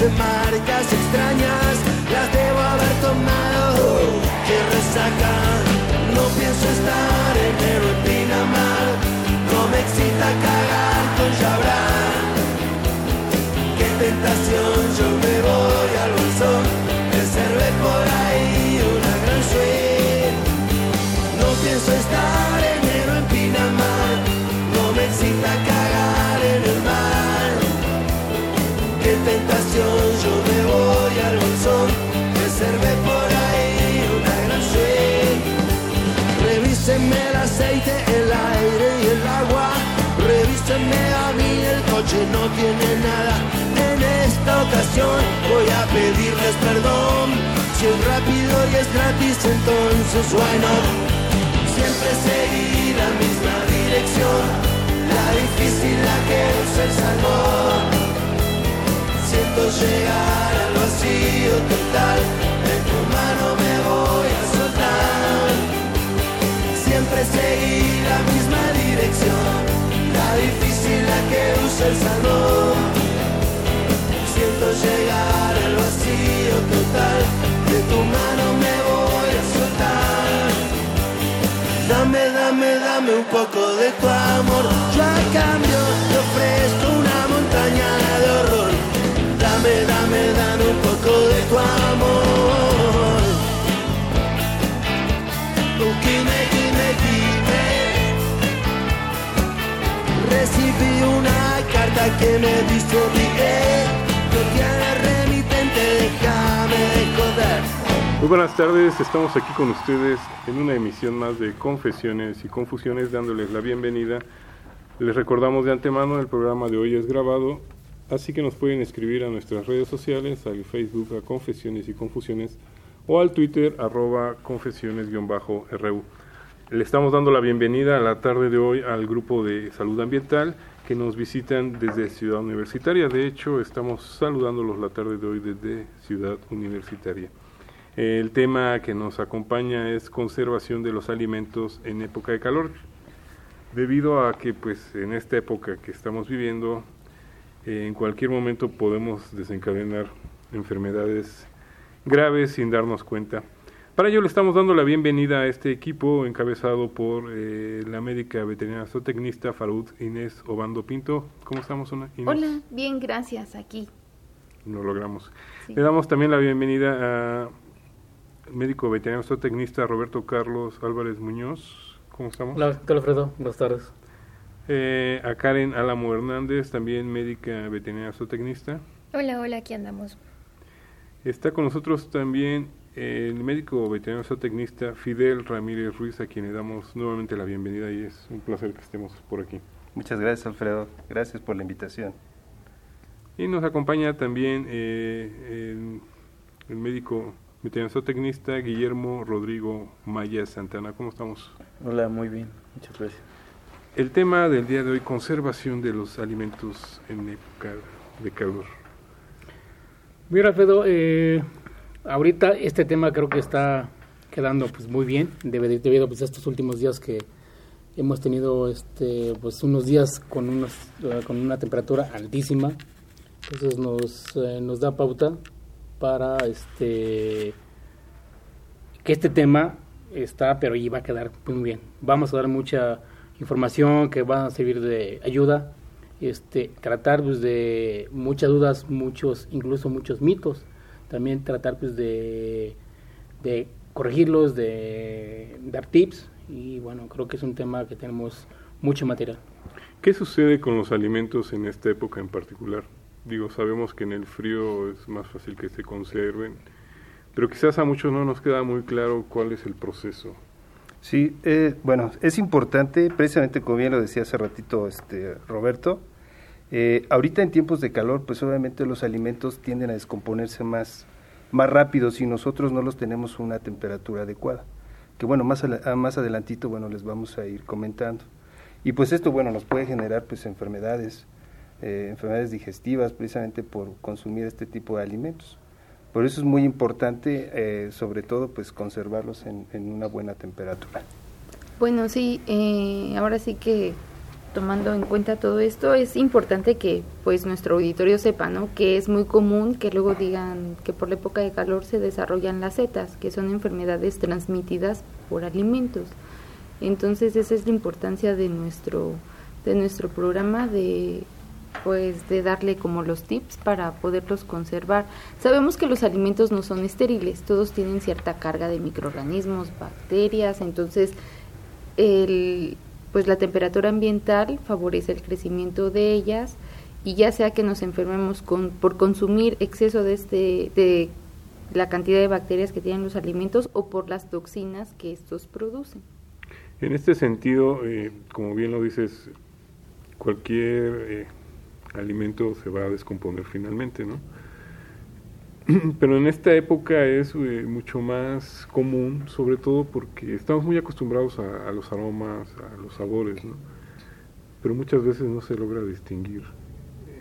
De marcas extrañas a mí, el coche no tiene nada. En esta ocasión voy a pedirles perdón, si es rápido y es gratis, entonces bueno siempre seguí la misma dirección, la difícil la que usa el salmón. Siento llegar al vacío total, de tu mano me voy a soltar. Siempre seguí la misma dirección, difícil la que usa el salmón. Siento llegar al vacío total, de tu mano me voy a soltar. Dame, dame, dame un poco de tu amor. Yo a cambio te ofrezco una montaña de horror. Dame, dame, dame un poco de tu amor. Una carta que me. Muy buenas tardes, estamos aquí con ustedes en una emisión más de Confesiones y Confusiones dándoles la bienvenida. Les recordamos de antemano el programa de hoy es grabado, así que nos pueden escribir a nuestras redes sociales, al Facebook a Confesiones y Confusiones o al Twitter arroba confesiones-ru. Le estamos dando la bienvenida a la tarde de hoy al grupo de salud ambiental que nos visitan desde Ciudad Universitaria. De hecho, estamos saludándolos la tarde de hoy desde Ciudad Universitaria. El tema que nos acompaña es conservación de los alimentos en época de calor, debido a que pues en esta época que estamos viviendo, eh, en cualquier momento podemos desencadenar enfermedades graves sin darnos cuenta. Para ello le estamos dando la bienvenida a este equipo encabezado por eh, la médica veterinaria zootecnista Farud Inés Obando Pinto. ¿Cómo estamos, Inés? Hola, bien, gracias, aquí. Lo logramos. Sí. Le damos también la bienvenida a médico veterinario zootecnista Roberto Carlos Álvarez Muñoz. ¿Cómo estamos? Hola, ¿qué tal Alfredo? Buenas tardes. Eh, a Karen Álamo Hernández, también médica veterinaria zootecnista. Hola, hola, aquí andamos. Está con nosotros también el médico veterinario zootecnista Fidel Ramírez Ruiz, a quien le damos nuevamente la bienvenida y es un placer que estemos por aquí. Muchas gracias, Alfredo. Gracias por la invitación. Y nos acompaña también eh, el, el médico mi tecnista Guillermo Rodrigo Maya Santana. ¿Cómo estamos? Hola, muy bien, muchas gracias. El tema del día de hoy, conservación de los alimentos en época de calor. Mira, Alfredo, eh, ahorita este tema creo que está quedando pues muy bien, debido pues, a estos últimos días que hemos tenido este pues unos días con unos, eh, con una temperatura altísima. Entonces nos, eh, nos da pauta para este que este tema está pero y va a quedar muy bien. Vamos a dar mucha información que va a servir de ayuda este tratar pues de muchas dudas muchos incluso muchos mitos también tratar pues de, de corregirlos de dar tips y bueno, creo que es un tema que tenemos mucho material. ¿Qué sucede con los alimentos en esta época en particular? Digo, sabemos que en el frío es más fácil que se conserven, pero quizás a muchos no nos queda muy claro cuál es el proceso. Sí, eh, bueno, es importante, precisamente como bien lo decía hace ratito este Roberto, eh, ahorita en tiempos de calor, pues obviamente los alimentos tienden a descomponerse más, más rápido si nosotros no los tenemos a una temperatura adecuada que bueno, más, más adelantito, bueno, les vamos a ir comentando. Y pues esto, bueno, nos puede generar pues enfermedades, eh, enfermedades digestivas precisamente por consumir este tipo de alimentos. Por eso es muy importante, eh, sobre todo, pues conservarlos en, en, una buena temperatura. Bueno, sí, eh, ahora sí que tomando en cuenta todo esto, es importante que pues nuestro auditorio sepa, ¿no? Que es muy común que luego digan que por la época de calor se desarrollan las setas, que son enfermedades transmitidas por alimentos. Entonces esa es la importancia de nuestro de nuestro programa de pues de darle como los tips para poderlos conservar. Sabemos que los alimentos no son estériles, todos tienen cierta carga de microorganismos, bacterias, entonces el pues la temperatura ambiental favorece el crecimiento de ellas y ya sea que nos enfermemos con, por consumir exceso de, este, de la cantidad de bacterias que tienen los alimentos o por las toxinas que estos producen. En este sentido, eh, como bien lo dices, cualquier eh, alimento se va a descomponer finalmente, ¿no? pero en esta época es eh, mucho más común, sobre todo porque estamos muy acostumbrados a, los aromas, a los sabores, ¿no? Pero muchas veces no se logra distinguir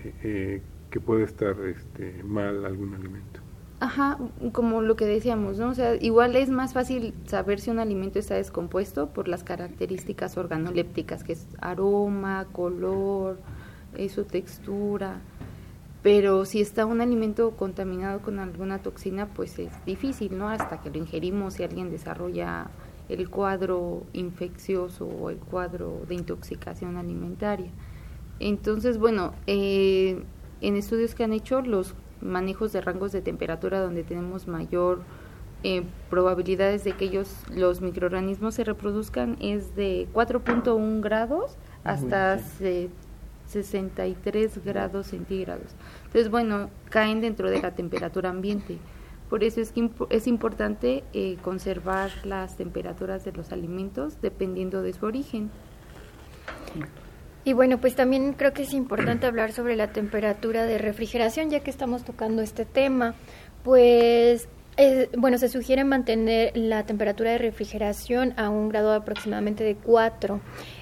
eh, eh, que puede estar este, mal algún alimento. Ajá, como lo que decíamos, ¿no? O sea, igual es más fácil saber si un alimento está descompuesto por las características organolépticas, que es aroma, color, su textura pero si está un alimento contaminado con alguna toxina, pues es difícil, ¿no? Hasta que lo ingerimos y alguien desarrolla el cuadro infeccioso o el cuadro de intoxicación alimentaria. Entonces, bueno, eh, en estudios que han hecho, los manejos de rangos de temperatura donde tenemos mayor eh, probabilidades de que ellos, los microorganismos se reproduzcan es de 4.1 grados hasta 63 grados centígrados. Entonces, bueno, caen dentro de la temperatura ambiente. Por eso es que es importante eh, conservar las temperaturas de los alimentos dependiendo de su origen. Y bueno, pues también creo que es importante hablar sobre la temperatura de refrigeración, ya que estamos tocando este tema. Pues eh, bueno, se sugiere mantener la temperatura de refrigeración a un grado aproximadamente de 4.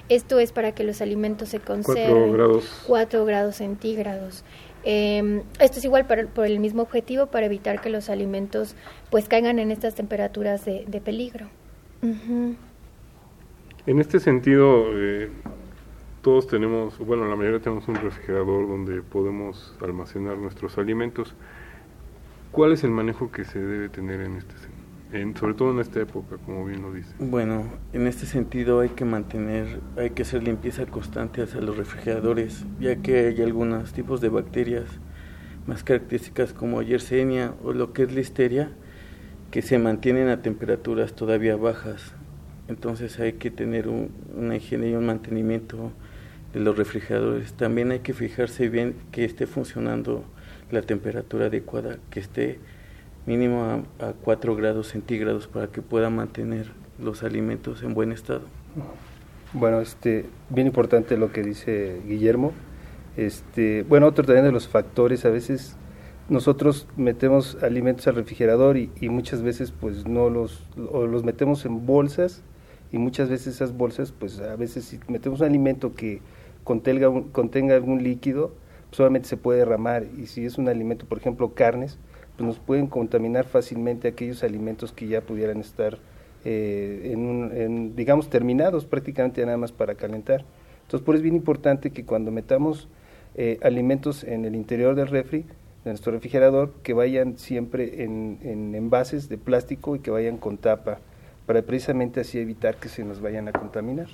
Esto es para que los alimentos se conserven. 4 grados. 4 grados centígrados. Eh, esto es igual para, por el mismo objetivo, para evitar que los alimentos pues caigan en estas temperaturas de, de peligro. En este sentido, eh, todos tenemos, bueno, la mayoría tenemos un refrigerador donde podemos almacenar nuestros alimentos. ¿Cuál es el manejo que se debe tener en este en, sobre todo en esta época, como bien lo dice? Bueno, en este sentido hay que mantener, hay que hacer limpieza constante hacia los refrigeradores, ya que hay algunos tipos de bacterias más características como Yersinia o lo que es Listeria, que se mantienen a temperaturas todavía bajas. Entonces hay que tener una higiene y un mantenimiento de los refrigeradores. También hay que fijarse bien que esté funcionando la temperatura adecuada, que esté mínimo a, 4 grados centígrados para que pueda mantener los alimentos en buen estado. Bueno, este, bien importante lo que dice Guillermo. Este, bueno, otro también de los factores, a veces nosotros metemos alimentos al refrigerador y, y muchas veces pues no los, o los metemos en bolsas y muchas veces esas bolsas pues a veces si metemos un alimento que contenga, contenga algún líquido, solamente se puede derramar y si es un alimento, por ejemplo carnes, pues nos pueden contaminar fácilmente aquellos alimentos que ya pudieran estar eh, en, un- en, digamos, terminados prácticamente nada más para calentar. Entonces, por eso es bien importante que cuando metamos eh, alimentos en el interior del refri, de nuestro refrigerador, que vayan siempre en, en envases de plástico y que vayan con tapa, para precisamente así evitar que se nos vayan a contaminar.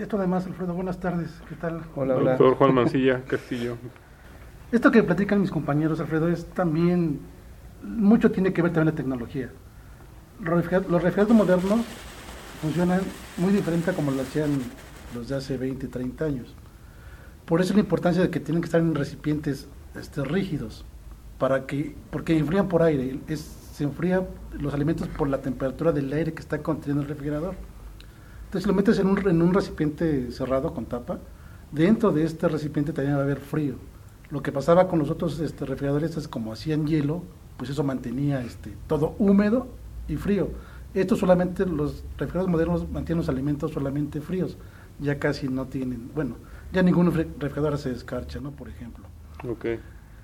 Esto además, Alfredo, buenas tardes. ¿Qué tal? Hola, hola. Doctor Juan Mancilla Castillo. Esto que platican mis compañeros, Alfredo, es también, mucho tiene que ver también la tecnología. Los refriger- los refrigeradores modernos funcionan muy diferente a como lo hacían los de hace 20, 30 años. Por eso la importancia de que tienen que estar en recipientes este, rígidos, para que, porque enfrían por aire, es, se enfrían los alimentos por la temperatura del aire que está conteniendo el refrigerador. Entonces, si lo metes en un, en un recipiente cerrado con tapa, dentro de este recipiente también va a haber frío. Lo que pasaba con los otros este, refrigeradores es como hacían hielo, pues eso mantenía este, todo húmedo y frío. Estos solamente, los refrigeradores modernos mantienen los alimentos solamente fríos, ya casi no tienen, bueno, ya ningún refri- refrigerador se descarcha, ¿no? Por ejemplo. Ok.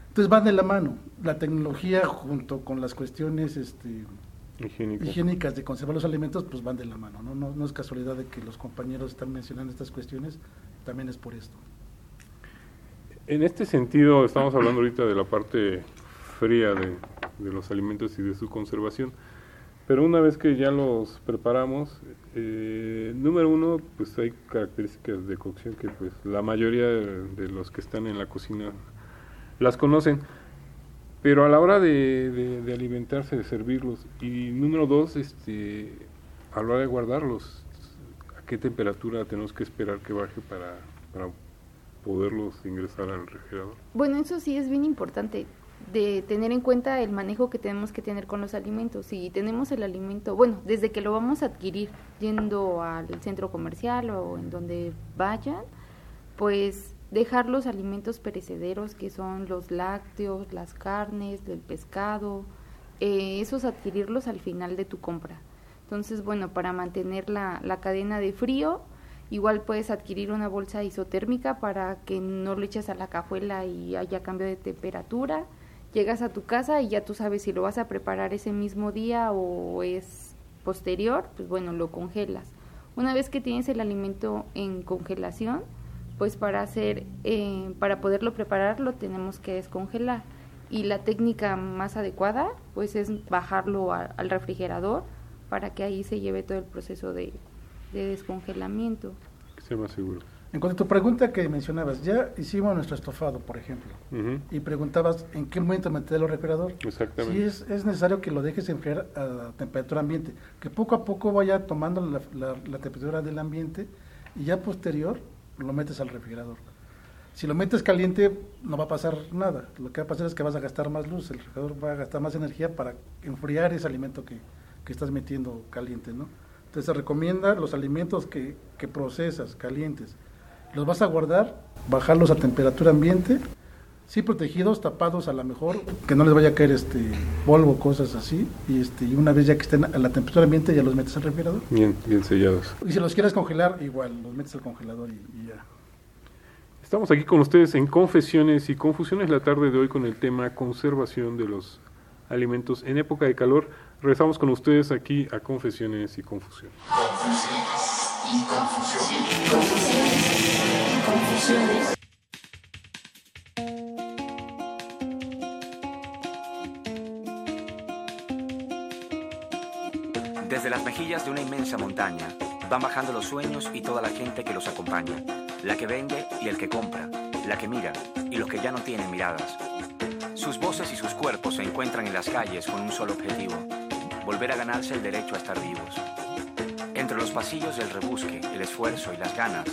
Entonces van de la mano, la tecnología junto con las cuestiones este, Higiénica. higiénicas de conservar los alimentos, pues van de la mano, ¿no? No, no es casualidad de que los compañeros están mencionando estas cuestiones, también es por esto. En este sentido, estamos hablando ahorita de la parte fría de, de los alimentos y de su conservación. Pero una vez que ya los preparamos, eh, número uno, pues hay características de cocción que pues la mayoría de, de los que están en la cocina las conocen. Pero a la hora de, de- alimentarse, de servirlos, y número dos, este, a la hora de guardarlos, ¿a qué temperatura tenemos que esperar que baje para, para poderlos ingresar al refrigerador? Bueno, eso sí es bien importante de tener en cuenta el manejo que tenemos que tener con los alimentos. Si tenemos el alimento, bueno, desde que lo vamos a adquirir yendo al centro comercial o en donde vayan, pues dejar los alimentos perecederos que son los lácteos, las carnes, el pescado, eh, esos adquirirlos al final de tu compra. Entonces, bueno, para mantener la, la cadena de frío, igual puedes adquirir una bolsa isotérmica para que no lo eches a la cajuela y haya cambio de temperatura. Llegas a tu casa y ya tú sabes si lo vas a preparar ese mismo día o es posterior, pues bueno, lo congelas. Una vez que tienes el alimento en congelación, pues para hacer, eh, para poderlo preparar lo tenemos que descongelar. Y la técnica más adecuada, pues es bajarlo a- al refrigerador para que ahí se lleve todo el proceso de, de descongelamiento. Que sea más seguro. En cuanto a tu pregunta que mencionabas, ya hicimos nuestro estofado, por ejemplo, Ujú. y preguntabas en qué momento meterlo al refrigerador. Exactamente. Sí, es, es necesario que lo dejes enfriar a temperatura ambiente, que poco a poco vaya tomando la, la- la temperatura del ambiente y ya posterior lo metes al refrigerador. Si lo metes caliente no va a pasar nada, lo que va a pasar es que vas a gastar más luz, el refrigerador va a gastar más energía para enfriar ese alimento que, que estás metiendo caliente, ¿no? Entonces se recomienda los alimentos que, que procesas calientes, los vas a guardar, bajarlos a temperatura ambiente, sí protegidos, tapados a lo mejor, que no les vaya a caer este polvo, cosas así, y este y una vez ya que estén a la temperatura ambiente ya los metes al refrigerador. Bien, bien sellados. Y si los quieres congelar, igual, los metes al congelador y, y ya. Estamos aquí con ustedes en Confesiones y Confusiones la tarde de hoy con el tema conservación de los alimentos en época de calor. Regresamos con ustedes aquí a Confesiones y Confusiones. Desde las mejillas de una inmensa montaña van bajando los sueños y toda la gente que los acompaña, la que vende y el que compra, la que mira y los que ya no tienen miradas. Sus voces y sus cuerpos se encuentran en las calles con un solo objetivo, volver a ganarse el derecho a estar vivos. Entre los pasillos del rebusque, el esfuerzo y las ganas,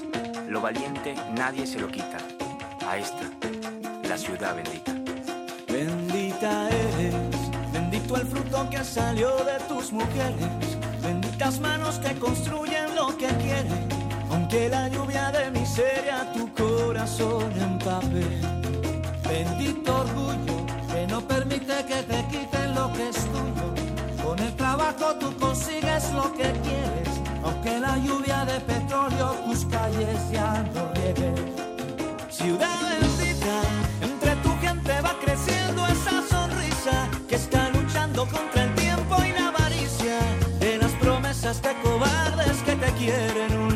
lo valiente nadie se lo quita. A esta, la ciudad bendita. Bendita eres, bendito el fruto que salió de tus mujeres, benditas manos que construyen lo que quieren, aunque la lluvia de miseria tu corazón empape. Bendito orgullo que no permite que te quiten lo que es tuyo. Con el trabajo tú consigues lo que quieres, aunque la lluvia de petróleo tus calles ya no. Ciudad bendita, entre tu gente va creciendo esa sonrisa que está de cobardes que te quieren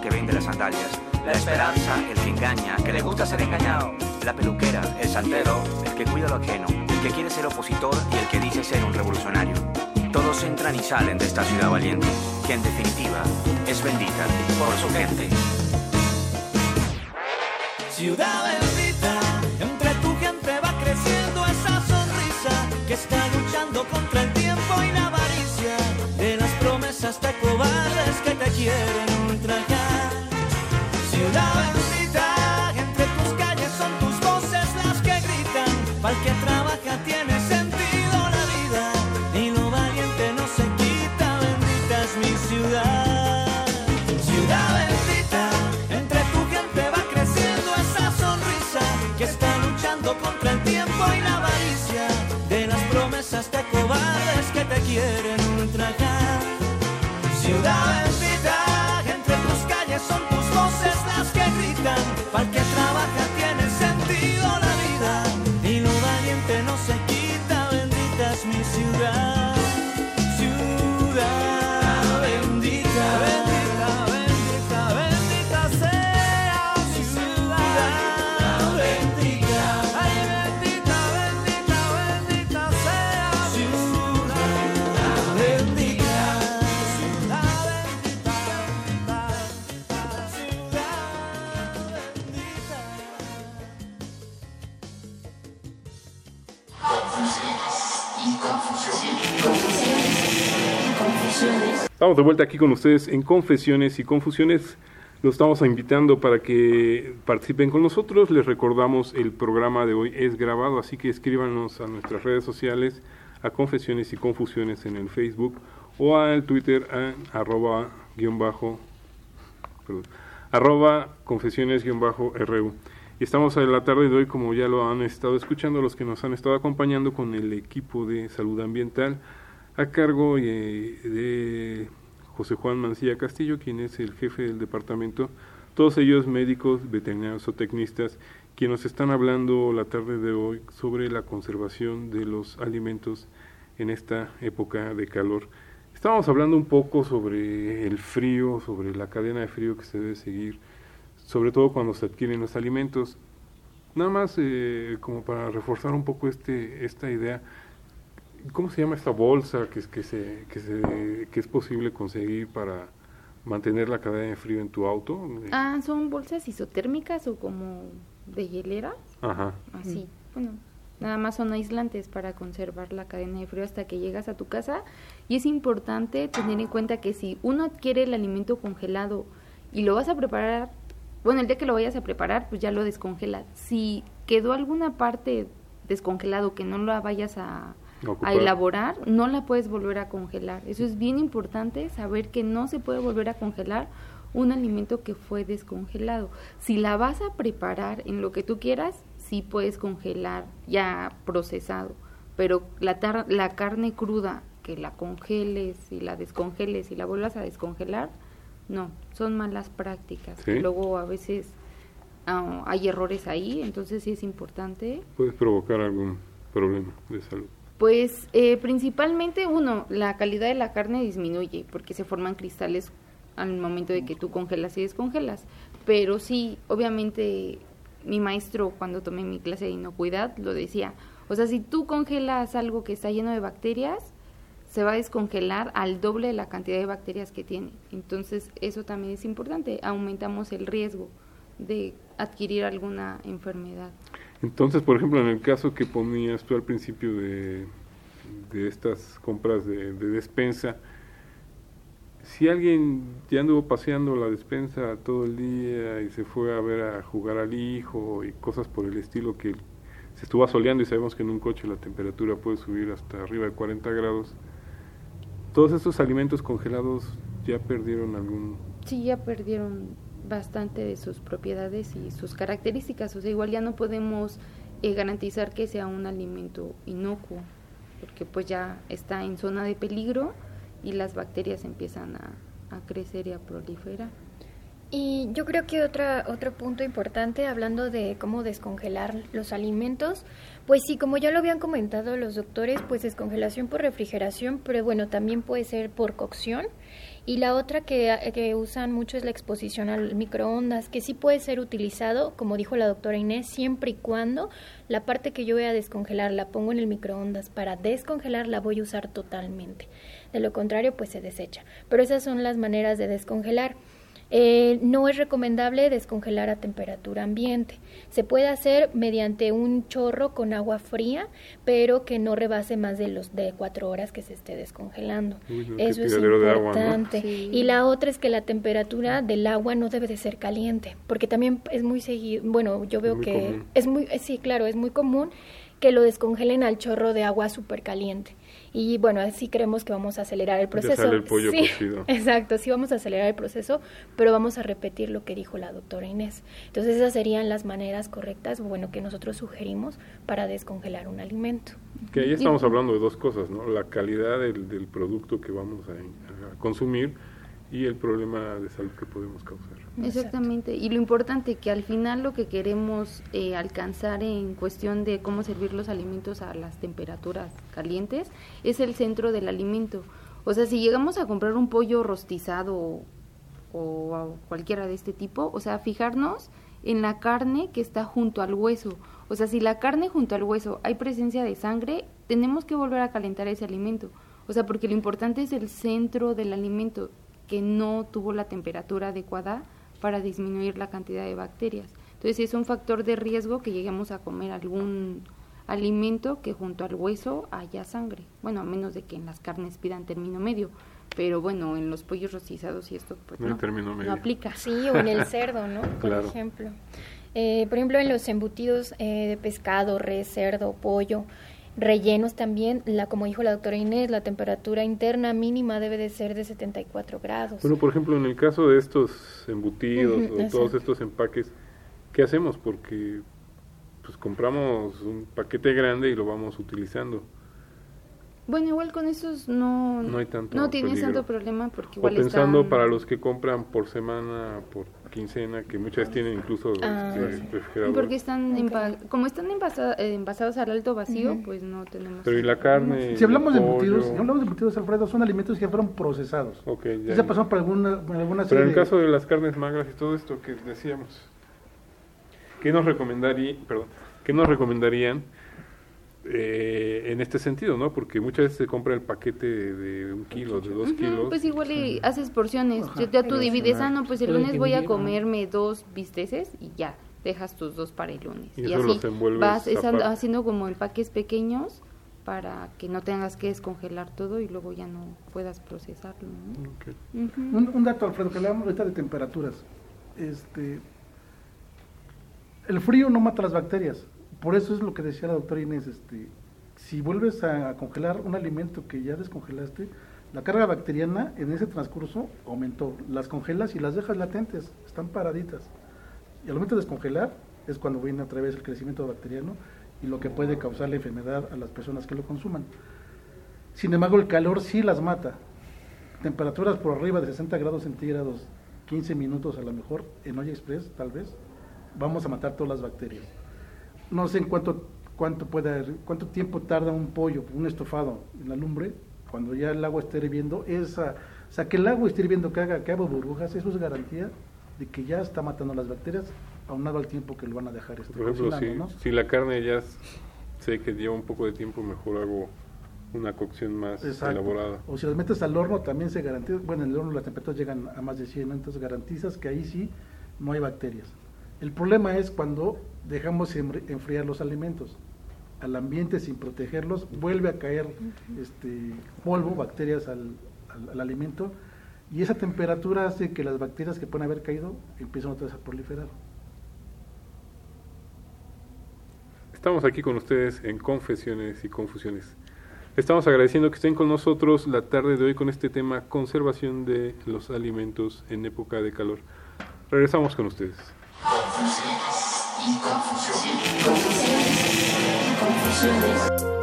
que vende las sandalias, la esperanza, el que engaña, que le gusta ser engañado, la peluquera, el santero, el que cuida lo ajeno, el que quiere ser opositor y el que dice ser un revolucionario. Todos entran y salen de esta ciudad valiente, que en definitiva es bendita por su gente. Ciudad bendita, entre tu gente va creciendo esa sonrisa que está luchando contra el tiempo y la avaricia de las promesas de cobardes que te quieren Estamos de vuelta aquí con ustedes en Confesiones y Confusiones. Los estamos invitando para que participen con nosotros. Les recordamos el programa de hoy es grabado, así que escríbanos a nuestras redes sociales, a Confesiones y Confusiones en el Facebook o al Twitter a arroba guion bajo, arroba confesiones guion bajo RU. Y estamos en la tarde de hoy, como ya lo han estado escuchando, los que nos han estado acompañando con el equipo de salud ambiental a cargo eh, de José Juan Mancilla Castillo, quien es el jefe del departamento, todos ellos médicos, veterinarios o tecnistas, quienes nos están hablando la tarde de hoy sobre la conservación de los alimentos en esta época de calor. Estábamos hablando un poco sobre el frío, sobre la cadena de frío que se debe seguir, sobre todo cuando se adquieren los alimentos. Nada más eh, como para reforzar un poco este, esta idea, ¿cómo se llama esta bolsa que, es- que, se, que, se, que es posible conseguir para mantener la cadena de frío en tu auto? Ah, son bolsas isotérmicas o como de hielera, Ajá. así. Bueno, nada más son aislantes para conservar la cadena de frío hasta que llegas a tu casa. Y es importante tener en cuenta que si uno adquiere el alimento congelado y lo vas a preparar, bueno, el día que lo vayas a preparar, pues ya lo descongelas. Si quedó alguna parte descongelado que no la vayas a, a Ocupar. elaborar, no la puedes volver a congelar. Eso es bien importante, saber que no se puede volver a congelar un alimento que fue descongelado. Si la vas a preparar en lo que tú quieras, sí puedes congelar ya procesado, pero la, tar- la carne cruda, que la congeles y la descongeles y la vuelvas a descongelar, no, son malas prácticas. Sí. Luego a veces ah, hay errores ahí, entonces sí es importante Puedes provocar algún problema de salud. Pues eh, principalmente uno, la calidad de la carne disminuye porque se forman cristales al momento de que tú congelas y descongelas. Pero sí, obviamente mi maestro cuando tomé mi clase de inocuidad lo decía. O sea, si tú congelas algo que está lleno de bacterias, se va a descongelar al doble de la cantidad de bacterias que tiene. Entonces, eso también es importante. Aumentamos el riesgo de adquirir alguna enfermedad. Entonces, por ejemplo, en el caso que ponías tú al principio de, de estas compras de, de despensa, si alguien ya anduvo paseando la despensa todo el día y se fue a ver a jugar al hijo y cosas por el estilo que se estuvo asoleando y sabemos que en un coche la temperatura puede subir hasta arriba de 40 grados, todos estos alimentos congelados ya perdieron algún... Sí, ya perdieron bastante de sus propiedades y sus características. O sea, igual ya no podemos eh, garantizar que sea un alimento inocuo, porque pues ya está en zona de peligro y las bacterias empiezan a, crecer y a proliferar. Y yo creo que otra, otro punto importante, hablando de cómo descongelar los alimentos, pues sí, como ya lo habían comentado los doctores, pues descongelación por refrigeración, pero bueno, también puede ser por cocción. Y la otra que, que usan mucho es la exposición al microondas, que sí puede ser utilizado, como dijo la doctora Inés, siempre y cuando la parte que yo voy a descongelar la pongo en el microondas para descongelar la voy a usar totalmente. De lo contrario, pues se desecha. Pero esas son las maneras de descongelar. Eh, no es recomendable descongelar a temperatura ambiente. Se puede hacer mediante un chorro con agua fría, pero que no rebase más de los de cuatro horas que se esté descongelando. Uy, no, qué Eso es importante. Sí. Y la otra es que la temperatura del agua no debe de ser caliente, porque también es muy seguido. Bueno, yo veo muy que común. es muy, eh, sí, claro, es muy común que lo descongelen al chorro de agua súper caliente. Y bueno, así creemos que vamos a acelerar el proceso. sale el pollo Sí, cocido. Exacto, sí vamos a acelerar el proceso, pero vamos a repetir lo que dijo la doctora Inés. Entonces esas serían las maneras correctas, bueno, que nosotros sugerimos para descongelar un alimento. Que ahí estamos hablando de dos cosas, ¿no? La calidad del, del producto que vamos a, a consumir y el problema de salud que podemos causar. Exactamente. Y lo importante que al final lo que queremos eh, alcanzar en cuestión de cómo servir los alimentos a las temperaturas calientes es el centro del alimento. O sea, si llegamos a comprar un pollo rostizado o, cualquiera de este tipo, o sea, fijarnos en la carne que está junto al hueso. O sea, si la carne junto al hueso hay presencia de sangre, tenemos que volver a calentar ese alimento. O sea, porque lo importante es el centro del alimento que no tuvo la temperatura adecuada para disminuir la cantidad de bacterias. Entonces es un factor de riesgo que lleguemos a comer algún alimento que junto al hueso haya sangre. Bueno, a menos de que en las carnes pidan término medio. Pero bueno, en los pollos rostizados y esto pues No hay no, término medio. no aplica. Sí, o en el cerdo, ¿no? Por Claro. ejemplo. Eh, por ejemplo, en los embutidos eh, de pescado, res, cerdo, pollo, rellenos también, la, como dijo la doctora Inés, la temperatura interna mínima debe de ser de 74 grados. Bueno, por ejemplo, en el caso de estos embutidos o todos estos empaques, ¿qué hacemos? Porque pues compramos un paquete grande y lo vamos utilizando. Bueno, igual con esos no, No hay tanto no tienes peligro. tanto problema porque O igual pensando están- para los que compran por semana, por quincena, que muchas tienen incluso Ah, este, sí. refrigerador. Porque están como están envasa- eh, envasados al alto vacío, pues no tenemos. Pero y la carne, Si hablamos de embutidos, si hablamos de embutidos, Alfredo, son alimentos que fueron procesados. Ok, Ya ya. se pasaron por alguna, por alguna Pero en el de- caso de las carnes magras y todo esto que decíamos, ¿qué nos recomendaría, perdón, qué nos recomendarían eh, en este sentido, ¿no? Porque muchas veces se compra el paquete de, de un kilo, de dos kilos. Pues igual y haces porciones. Ajá. Ya, tú divides, ah, no, pues el lunes voy a comerme dos bisteces y ya, dejas tus dos para el lunes. Y Y, eso así los envuelves vas haciendo como empaques pequeños para que no tengas que descongelar todo y luego ya no puedas procesarlo. Un, un dato, Alfredo, que hablamos ahorita de temperaturas. Este, el frío no mata las bacterias. Por eso es lo que decía la doctora Inés. Este, si vuelves a congelar un alimento que ya descongelaste, la carga bacteriana en ese transcurso aumentó. Las congelas y las dejas latentes, están paraditas. Y al momento de descongelar es cuando viene otra vez el crecimiento bacteriano y lo que puede causar la enfermedad a las personas que lo consuman. Sin embargo, el calor sí las mata. Temperaturas por arriba de 60 grados centígrados, 15 minutos a lo mejor, en olla express tal vez, vamos a matar todas las bacterias. No sé en cuánto, cuánto, pueda, cuánto tiempo tarda un pollo, un estofado en la lumbre, cuando ya el agua esté hirviendo. Esa, o sea, que el agua esté hirviendo, que haga, que haga burbujas, eso es garantía de que ya está matando las bacterias, aunado al tiempo que lo van a dejar este, Por ejemplo, si, ¿no? si la carne ya sé que lleva un poco de tiempo, mejor hago una cocción más Exacto. elaborada. O si las metes al horno también se garantiza, bueno, en el horno las temperaturas llegan a más de 100, ¿no? entonces garantizas que ahí sí no hay bacterias. El problema es cuando dejamos enfri- enfriar los alimentos al ambiente sin protegerlos, vuelve a caer este polvo, bacterias al, al- al alimento y esa temperatura hace que las bacterias que pueden haber caído empiezan otra vez a proliferar. Estamos aquí con ustedes en Confesiones y Confusiones. Estamos agradeciendo que estén con nosotros la tarde de hoy con este tema conservación de los alimentos en época de calor. Regresamos con ustedes. Confusiones. Confusiones. Confusiones.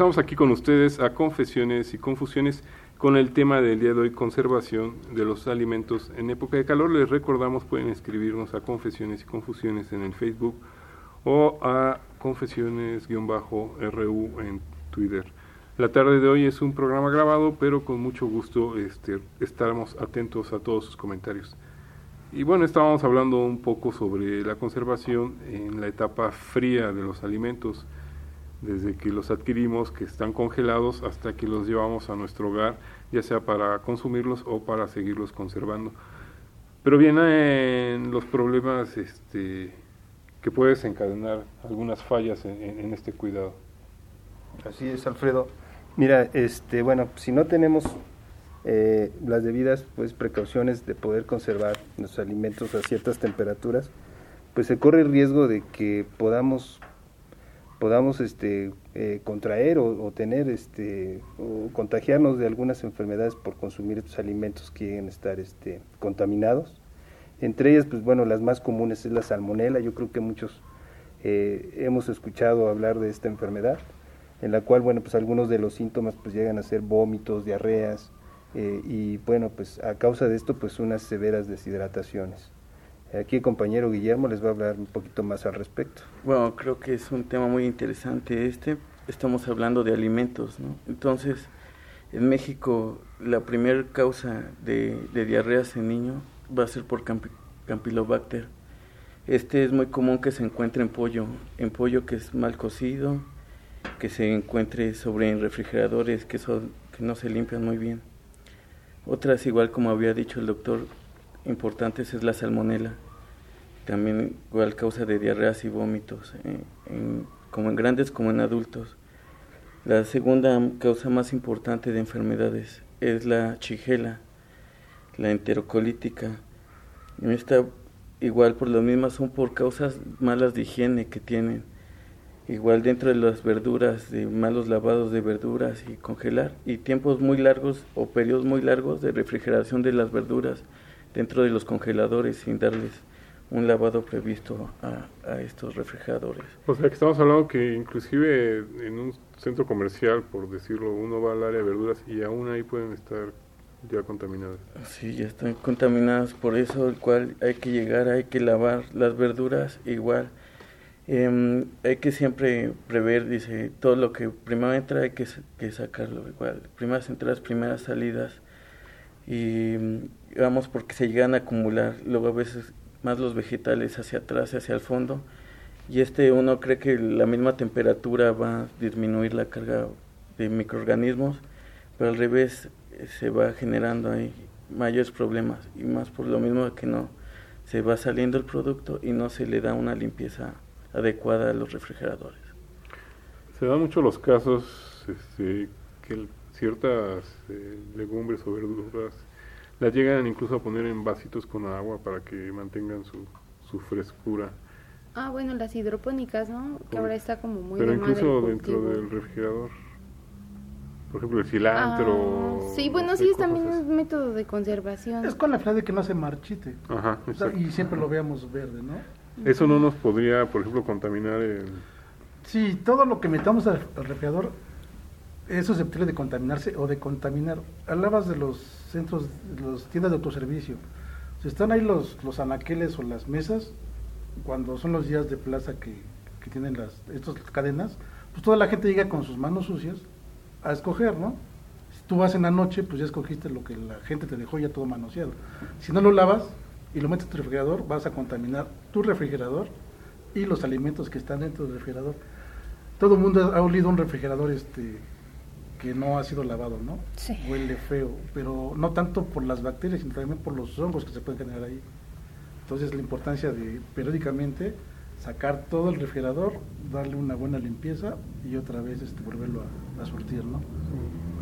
Regresamos aquí con ustedes a Confesiones y Confusiones con el tema del día de hoy, conservación de los alimentos en época de calor. Les recordamos, pueden escribirnos a Confesiones y Confusiones en el Facebook o a Confesiones-RU en Twitter. La tarde de hoy es un programa grabado, pero con mucho gusto este, estaremos atentos a todos sus comentarios. Y bueno, estábamos hablando un poco sobre la conservación en la etapa fría de los alimentos desde que los adquirimos, que están congelados, hasta que los llevamos a nuestro hogar, ya sea para consumirlos o para seguirlos conservando. Pero vienen los problemas este, que puede desencadenar algunas fallas en, en este cuidado. Así es, Alfredo. Mira, este, bueno, si no tenemos eh, las debidas pues precauciones de poder conservar los alimentos a ciertas temperaturas, pues se corre el riesgo de que podamos podamos este, eh, contraer o, tener este, o contagiarnos de algunas enfermedades por consumir estos alimentos que lleguen a estar este, contaminados. Entre ellas, pues bueno, las más comunes es la salmonela. Yo creo que muchos eh, hemos escuchado hablar de esta enfermedad, en la cual, bueno, pues algunos de los síntomas pues llegan a ser vómitos, diarreas eh, y bueno, pues a causa de esto, pues unas severas deshidrataciones. Aquí el compañero Guillermo les va a hablar un poquito más al respecto. Bueno, creo que es un tema muy interesante este. Estamos hablando de alimentos, ¿no? Entonces, en México la primera causa de, diarreas en niños va a ser por Campylobacter. Este es muy común que se encuentre en pollo, en pollo que es mal cocido, que se encuentre sobre refrigeradores que, que no se limpian muy bien. Otras, igual como había dicho el doctor, importantes es la salmonela, también igual causa de diarreas y vómitos, eh, como en grandes como en adultos. La segunda causa más importante de enfermedades es la chigela, la enterocolítica. Esta igual por lo mismo son por causas malas de higiene que tienen. Igual dentro de las verduras, de malos lavados de verduras y congelar. Y tiempos muy largos o periodos muy largos de refrigeración de las verduras dentro de los congeladores sin darles un lavado previsto a, estos refrigeradores. O sea que estamos hablando que inclusive en un centro comercial, por decirlo, uno va al área de verduras y aún ahí pueden estar ya contaminadas. Sí, ya están contaminadas, por eso el cual hay que llegar, hay que lavar las verduras igual. Em, hay que siempre prever, dice, todo lo que primero entra hay que, que sacarlo igual. Primeras entradas, primeras salidas. Y vamos porque se llegan a acumular luego a veces más los vegetales hacia atrás hacia el fondo y este uno cree que la misma temperatura va a disminuir la carga de microorganismos pero al revés eh, se va generando ahí mayores problemas y más por lo mismo que no se va saliendo el producto y no se le da una limpieza adecuada a los refrigeradores. Se dan mucho los casos este, que ciertas eh, legumbres o verduras las llegan incluso a poner en vasitos con agua para que mantengan su, su frescura. Ah, bueno, las hidropónicas, ¿no? Que ahora está como muy Pero incluso dentro del refrigerador. Por ejemplo, el cilantro. Ah, sí, bueno, sí, es también un método de conservación. Es con la frase de que no se marchite. Ajá, y siempre lo veamos verde, ¿no? Eso no nos podría, por ejemplo, contaminar el... Sí, todo lo que metamos al refrigerador es susceptible de contaminarse o de contaminar. Hablabas de los centros, de las tiendas de autoservicio. Si están ahí los, los anaqueles o las mesas, cuando son los días de plaza que, que tienen las estas cadenas, pues toda la gente llega con sus manos sucias a escoger, ¿no? Si tú vas en la noche, pues ya escogiste lo que la gente te dejó ya todo manoseado. Si no lo lavas y lo metes en tu refrigerador, vas a contaminar tu refrigerador y los alimentos que están dentro del refrigerador. Todo el mundo ha olido un refrigerador este que no ha sido lavado, ¿no? Sí. Huele feo, pero no tanto por las bacterias, sino también por los hongos que se pueden generar ahí. Entonces la importancia de periódicamente sacar todo el refrigerador, darle una buena limpieza y otra vez este, volverlo a, surtir, ¿no?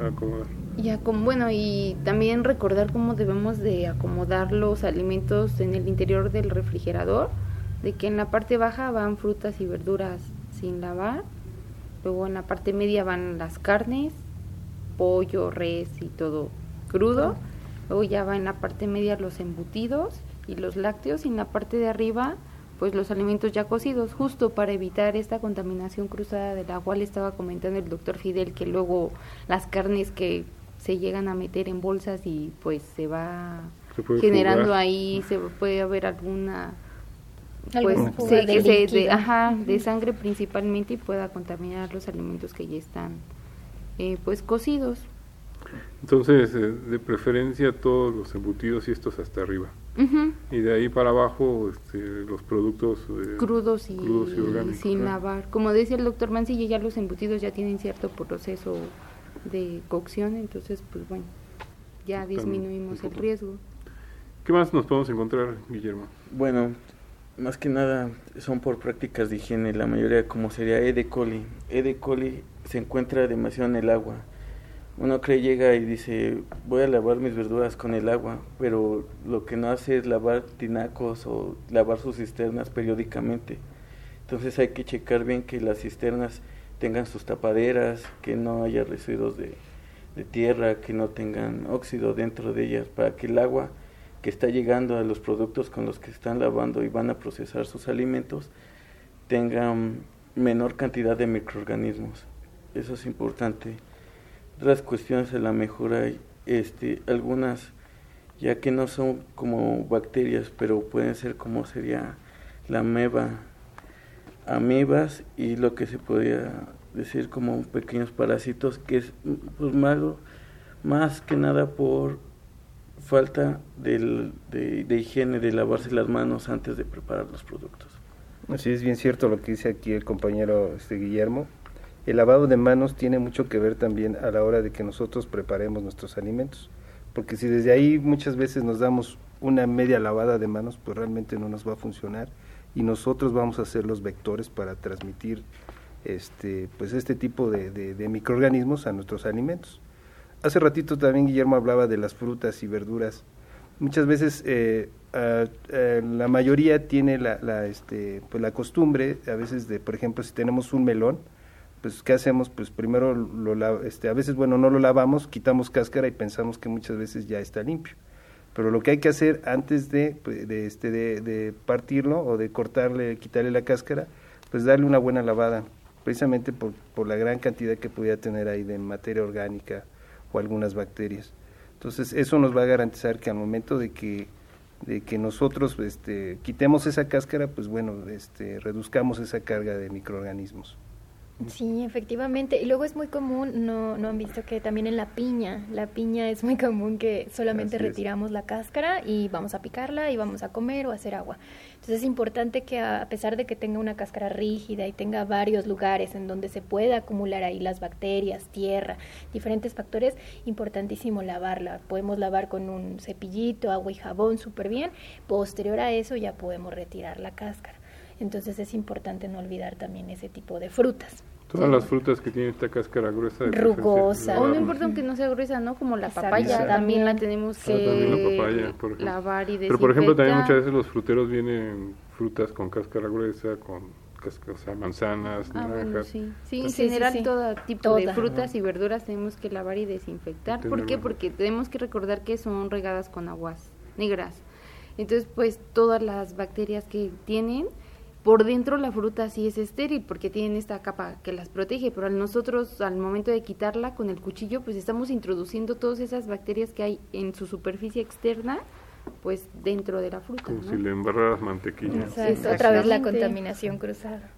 acomodar. Y bueno, y también recordar cómo debemos de acomodar los alimentos en el interior del refrigerador, de que en la parte baja van frutas y verduras sin lavar, luego en la parte media van las carnes, pollo, res y todo crudo. Luego ya va en la parte media los embutidos y los lácteos y en la parte de arriba pues los alimentos ya cocidos, justo para evitar esta contaminación cruzada de la cual estaba comentando el doctor Fidel, que luego las carnes que se llegan a meter en bolsas y pues se va Se generando jugar. ahí, se puede haber alguna pues se- de que se- de, ajá, de sangre principalmente y pueda contaminar los alimentos que ya están eh, pues cocidos. Entonces, eh, de preferencia todos los embutidos y estos hasta arriba. Y de ahí para abajo este, los productos eh, crudos y, crudos y orgánicos. sin lavar. Como decía el doctor Mancilla, ya los embutidos ya tienen cierto proceso de cocción, entonces pues bueno, ya disminuimos el riesgo. ¿Qué más nos podemos encontrar, Guillermo? Bueno, más que nada son por prácticas de higiene, la mayoría como sería E. coli. E. coli se encuentra demasiado en el agua. Uno cree llega y dice, voy a lavar mis verduras con el agua, pero lo que no hace es lavar tinacos o lavar sus cisternas periódicamente. Entonces hay que checar bien que las cisternas tengan sus tapaderas, que no haya residuos de, de tierra, que no tengan óxido dentro de ellas, para que el agua que está llegando a los productos con los que están lavando y van a procesar sus alimentos tengan menor cantidad de microorganismos. Eso es importante. Otras cuestiones a la mejora, este, algunas ya que no son como bacterias, pero pueden ser como sería la ameba, amebas y lo que se podría decir como pequeños parásitos, que es pues, malo, más que nada por falta del- de, higiene, de lavarse las manos antes de preparar los productos. Así es bien cierto lo que dice aquí el compañero este Guillermo. El lavado de manos tiene mucho que ver también a la hora de que nosotros preparemos nuestros alimentos, porque si desde ahí muchas veces nos damos una media lavada de manos, pues realmente no nos va a funcionar y nosotros vamos a ser los vectores para transmitir este pues este tipo de microorganismos a nuestros alimentos. Hace ratito también Guillermo hablaba de las frutas y verduras. Muchas veces eh, la mayoría tiene la, la, este, pues la costumbre, a veces de, por ejemplo, si tenemos un melón, pues ¿qué hacemos? Pues primero lo este, a veces bueno no lo lavamos, quitamos cáscara y pensamos que muchas veces ya está limpio. Pero lo que hay que hacer antes de, pues, de, este, de, partirlo o de cortarle, quitarle la cáscara, pues darle una buena lavada, precisamente por, por la gran cantidad que pudiera tener ahí de materia orgánica o algunas bacterias. Entonces eso nos va a garantizar que al momento de que de que nosotros este, quitemos esa cáscara, pues bueno, este, reduzcamos esa carga de microorganismos. Sí, efectivamente. Y luego es muy común, no, no han visto que también en la piña, la piña es muy común que solamente Así es. retiramos la cáscara y vamos a picarla y vamos a comer o a hacer agua. Entonces es importante que a a pesar de que tenga una cáscara rígida y tenga varios lugares en donde se pueda acumular ahí las bacterias, tierra, diferentes factores, importantísimo lavarla. Podemos lavar con un cepillito, agua y jabón súper bien. Posterior a eso ya podemos retirar la cáscara. Entonces es importante no olvidar también ese tipo de frutas. Todas las frutas que tienen esta cáscara gruesa. de Rugosa. O no importa aunque no sea gruesa, ¿no? Como la Exacto. papaya, Exacto. también la tenemos Ah, que también la papaya, por ejemplo. lavar y desinfectar. Pero por ejemplo también muchas veces los fruteros vienen frutas con cáscara gruesa, con cáscara, o sea, manzanas, Ah, bueno, sí. Sí, en sí, general sí. todo tipo Toda. de frutas y verduras tenemos que lavar y desinfectar. ¿Por qué? Porque tenemos que recordar que son regadas con aguas negras. Entonces, pues todas las bacterias que tienen, por dentro la fruta sí es estéril porque tienen esta capa que las protege, pero al nosotros al momento de quitarla con el cuchillo, pues estamos introduciendo todas esas bacterias que hay en su superficie externa, pues dentro de la fruta. Como ¿no? si le embarraras mantequilla. Exacto. Otra vez la contaminación cruzada.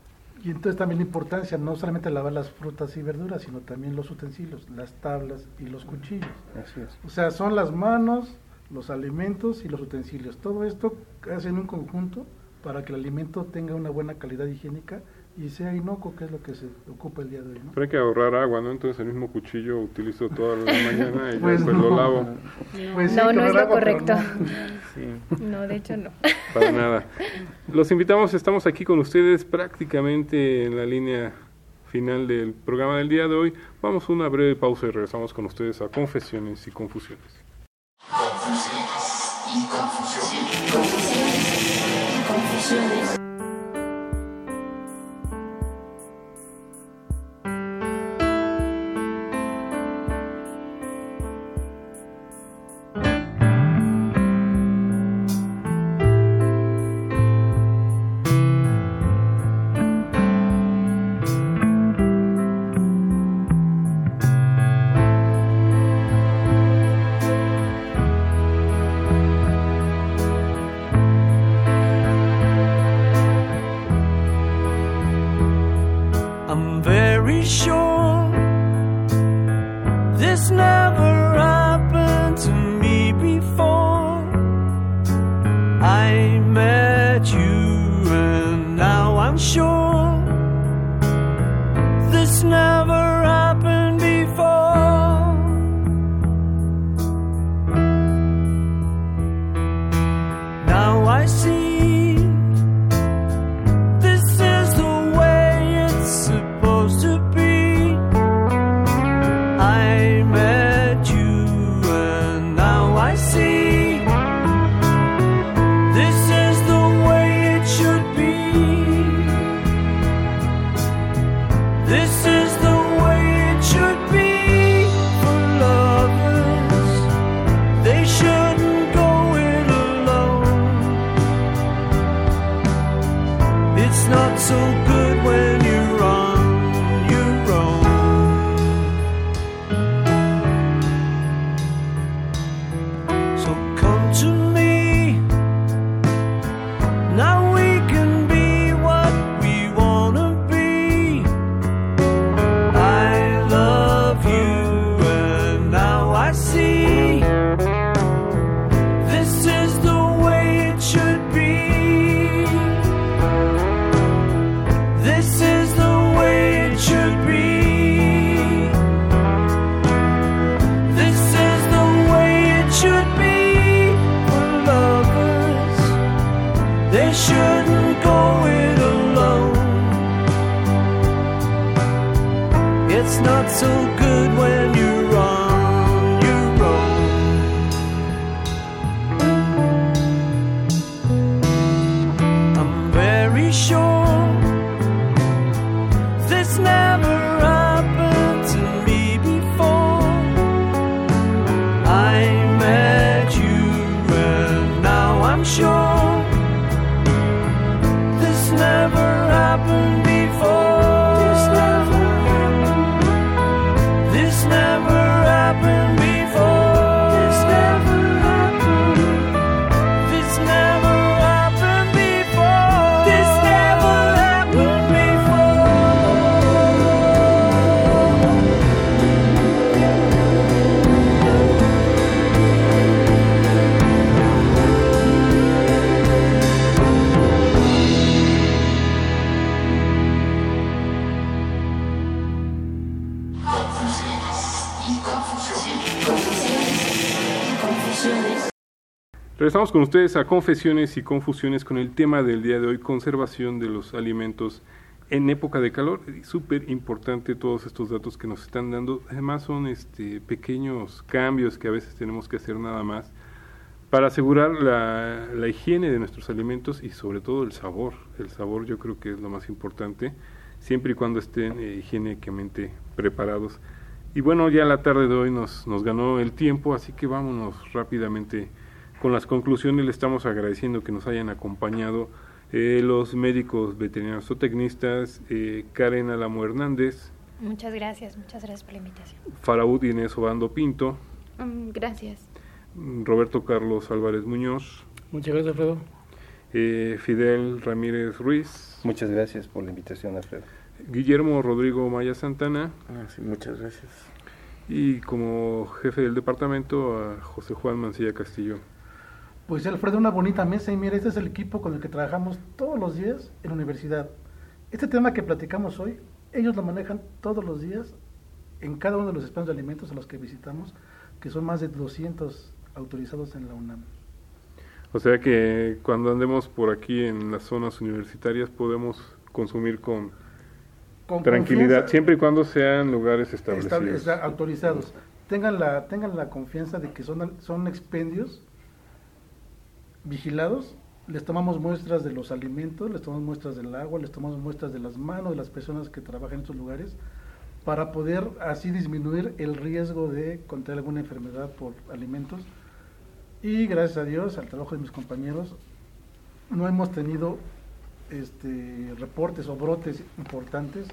Y entonces también la importancia, no solamente lavar las frutas y verduras, sino también los utensilios, las tablas y los cuchillos. Así es. O sea, son las manos, los alimentos y los utensilios. Todo esto hacen un conjunto para que el alimento tenga una buena calidad higiénica y sea inocuo, que es lo que se ocupa el día de hoy. ¿no? Pero hay que ahorrar agua, ¿no? Entonces el mismo cuchillo utilizo toda la mañana y Pues no. lo lavo. Pues No, no es ahorrar lo agua, correcto. no. Sí. No, de hecho no. Para nada. Los invitamos, estamos aquí con ustedes prácticamente en la línea final del programa del día de hoy. Vamos a una breve pausa y regresamos con ustedes a Confesiones y Confusiones. Solutions. Regresamos con ustedes a Confesiones y Confusiones con el tema del día de hoy, conservación de los alimentos en época de calor. Súper importante todos estos datos que nos están dando. Además son este, pequeños cambios que a veces tenemos que hacer nada más para asegurar la, la higiene de nuestros alimentos y sobre todo el sabor. El sabor yo creo que es lo más importante, siempre y cuando estén eh, higiénicamente preparados. Y bueno, ya la tarde de hoy nos, nos ganó el tiempo, así que vámonos rápidamente con las conclusiones. Le estamos agradeciendo que nos hayan acompañado eh, los médicos veterinarios o tecnistas, eh, Karen Alamo Hernández, Muchas gracias, muchas gracias por la invitación. Faraud Inés Obando Pinto, Mm, gracias. Roberto Carlos Álvarez Muñoz, Muchas gracias, Alfredo. eh, Fidel Ramírez Ruiz, Muchas gracias por la invitación, Alfredo. Guillermo Rodrigo Maya Santana Ah, sí, muchas gracias. y como jefe del departamento a José Juan Mancilla Castillo. Pues Alfredo, una bonita mesa y mira, este es el equipo con el que trabajamos todos los días en la universidad. Este tema que platicamos hoy, ellos lo manejan todos los días en cada uno de los espacios de alimentos a los que visitamos, que son más de 200 autorizados en la UNAM. O sea que cuando andemos por aquí en las zonas universitarias podemos consumir con, Con tranquilidad, siempre y cuando sean lugares establecidos. autorizados. Tengan la, tengan la confianza de que son, son expendios vigilados. Les tomamos muestras de los alimentos, les tomamos muestras del agua, les tomamos muestras de las manos de las personas que trabajan en estos lugares para poder así disminuir el riesgo de contraer alguna enfermedad por alimentos. Y gracias a Dios, al trabajo de mis compañeros, no hemos tenido este, reportes o brotes importantes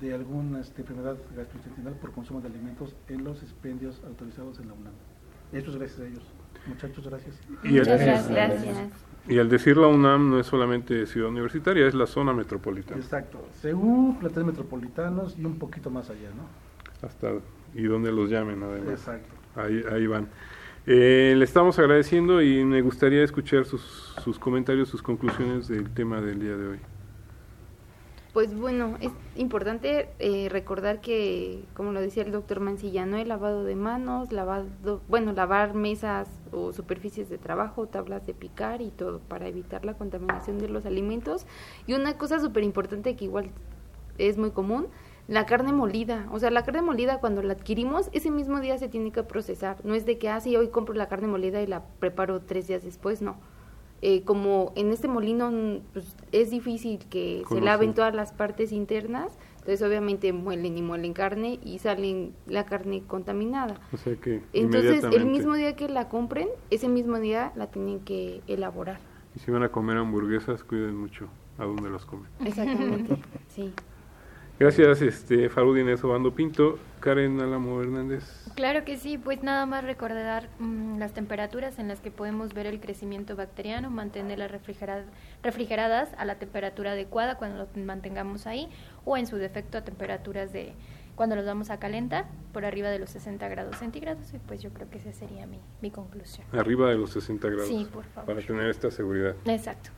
de alguna este, enfermedad gastrointestinal por consumo de alimentos en los expendios autorizados en la UNAM. Esto es gracias a ellos. Muchachos, gracias. Y el- Muchas gracias. Y al decir la UNAM no es solamente ciudad universitaria, es la zona metropolitana. Exacto. CEU, planteles metropolitanos y un poquito más allá, ¿no? Hasta y donde los llamen además. Exacto. Ahí, ahí van. Eh, le estamos agradeciendo y me gustaría escuchar sus, sus comentarios, sus conclusiones del tema del día de hoy. Pues bueno, es importante eh, recordar que, como lo decía el doctor Mancilla, no el lavado de manos, lavado, bueno, lavar mesas o superficies de trabajo, tablas de picar y todo para evitar la contaminación de los alimentos. Y una cosa súper importante que igual es muy común, la carne molida. O sea, la carne molida cuando la adquirimos, ese mismo día se tiene que procesar. No es de que, ah, sí, hoy compro la carne molida y la preparo tres días después, no. Eh, como en este molino mm, pues, es difícil que se laven todas las partes internas, entonces obviamente muelen y muelen carne y salen la carne contaminada. O sea que Entonces, el mismo día que la compren, ese mismo día la tienen que elaborar. Y si van a comer hamburguesas, cuiden mucho a dónde las comen. Exactamente, sí. Gracias, este, Farud Inés Obando Pinto, Karen Álamo Hernández. Claro que sí, pues nada más recordar mm, las temperaturas en las que podemos ver el crecimiento bacteriano, mantenerlas refrigera- refrigeradas a la temperatura adecuada cuando los mantengamos ahí o en su defecto a temperaturas de cuando los vamos a calentar por arriba de los 60 grados centígrados y pues yo creo que esa sería mi, mi conclusión. Arriba de los 60 grados. Sí, por favor. Para tener esta seguridad. Exacto.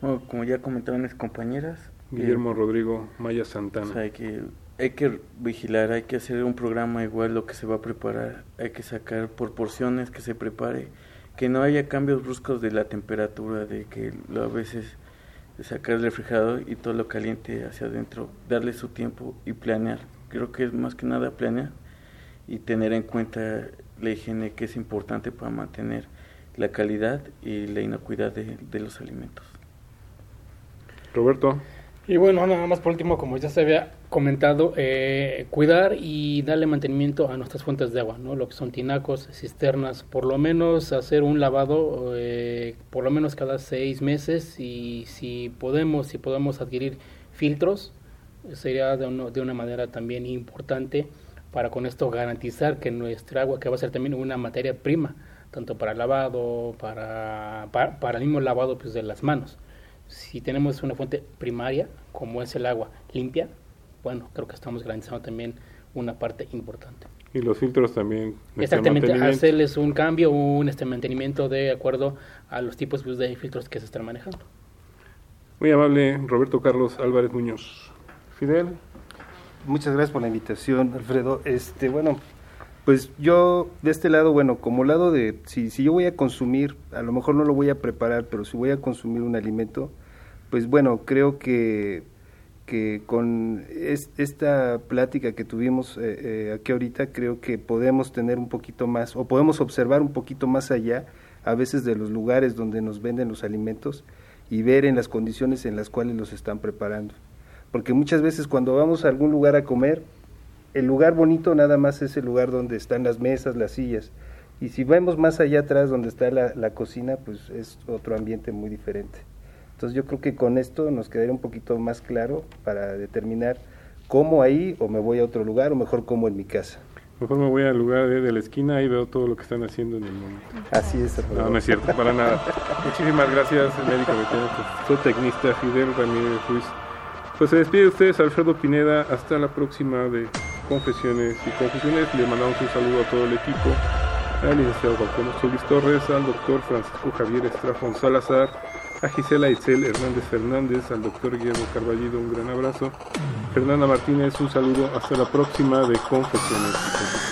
Bueno, como ya comentaron mis compañeras, Guillermo eh, Rodrigo Maya Santana. o sea, hay que hay que vigilar, hay que hacer un programa igual lo que se va a preparar, hay que sacar por porciones que se prepare que no haya cambios bruscos de la temperatura, de que a veces sacar el refrigerador y todo lo caliente hacia adentro, darle su tiempo y planear. Creo que es más que nada planear y tener en cuenta la higiene que es importante para mantener la calidad y la inocuidad de, de los alimentos. Roberto. Y bueno, nada más por último, como ya se había comentado, eh, cuidar y darle mantenimiento a nuestras fuentes de agua, ¿no? Lo que son tinacos, cisternas, por lo menos hacer un lavado, eh, por lo menos cada seis meses y si podemos, si podemos adquirir filtros, sería de, uno, de una manera también importante para con esto garantizar que nuestra agua, que va a ser también una materia prima, tanto para lavado, para, para, para el mismo lavado pues, de las manos si tenemos una fuente primaria, como es el agua limpia, bueno, creo que estamos garantizando también una parte importante. Y los filtros también. Exactamente, hacerles un cambio, un este mantenimiento de acuerdo a los tipos de filtros que se están manejando. Muy amable, Roberto Carlos Álvarez Muñoz. Fidel. Muchas gracias por la invitación, Alfredo. Este, bueno, pues yo de este lado, bueno, como lado de, si, si yo voy a consumir, a lo mejor no lo voy a preparar, pero si voy a consumir un alimento, pues bueno, creo que, que con esta plática que tuvimos eh, eh, aquí ahorita, creo que podemos tener un poquito más, o podemos observar un poquito más allá, a veces de los lugares donde nos venden los alimentos y ver en las condiciones en las cuales los están preparando. Porque muchas veces cuando vamos a algún lugar a comer, el lugar bonito nada más es el lugar donde están las mesas, las sillas. Y si vemos más allá atrás donde está la, la cocina, pues es otro ambiente muy diferente. Entonces yo creo que con esto nos quedaría un poquito más claro para determinar cómo ahí o me voy a otro lugar o mejor como en mi casa. Mejor me voy al lugar de, la esquina y veo todo lo que están haciendo en el momento. Así es. No, no es cierto, para nada. Muchísimas gracias, médico veterinario, tecnista Fidel Ramírez Ruiz. Pues se despide de ustedes Alfredo Pineda. Hasta la próxima de Confesiones y Confusiones. Le mandamos un saludo a todo el equipo. Al licenciado Juan Solís Torres, al doctor Francisco Javier Estrafón Salazar, a Gisela Itzel Hernández Fernández, al doctor Guillermo Carballido, un gran abrazo. Fernanda Martínez, un saludo. Hasta la próxima de Confesiones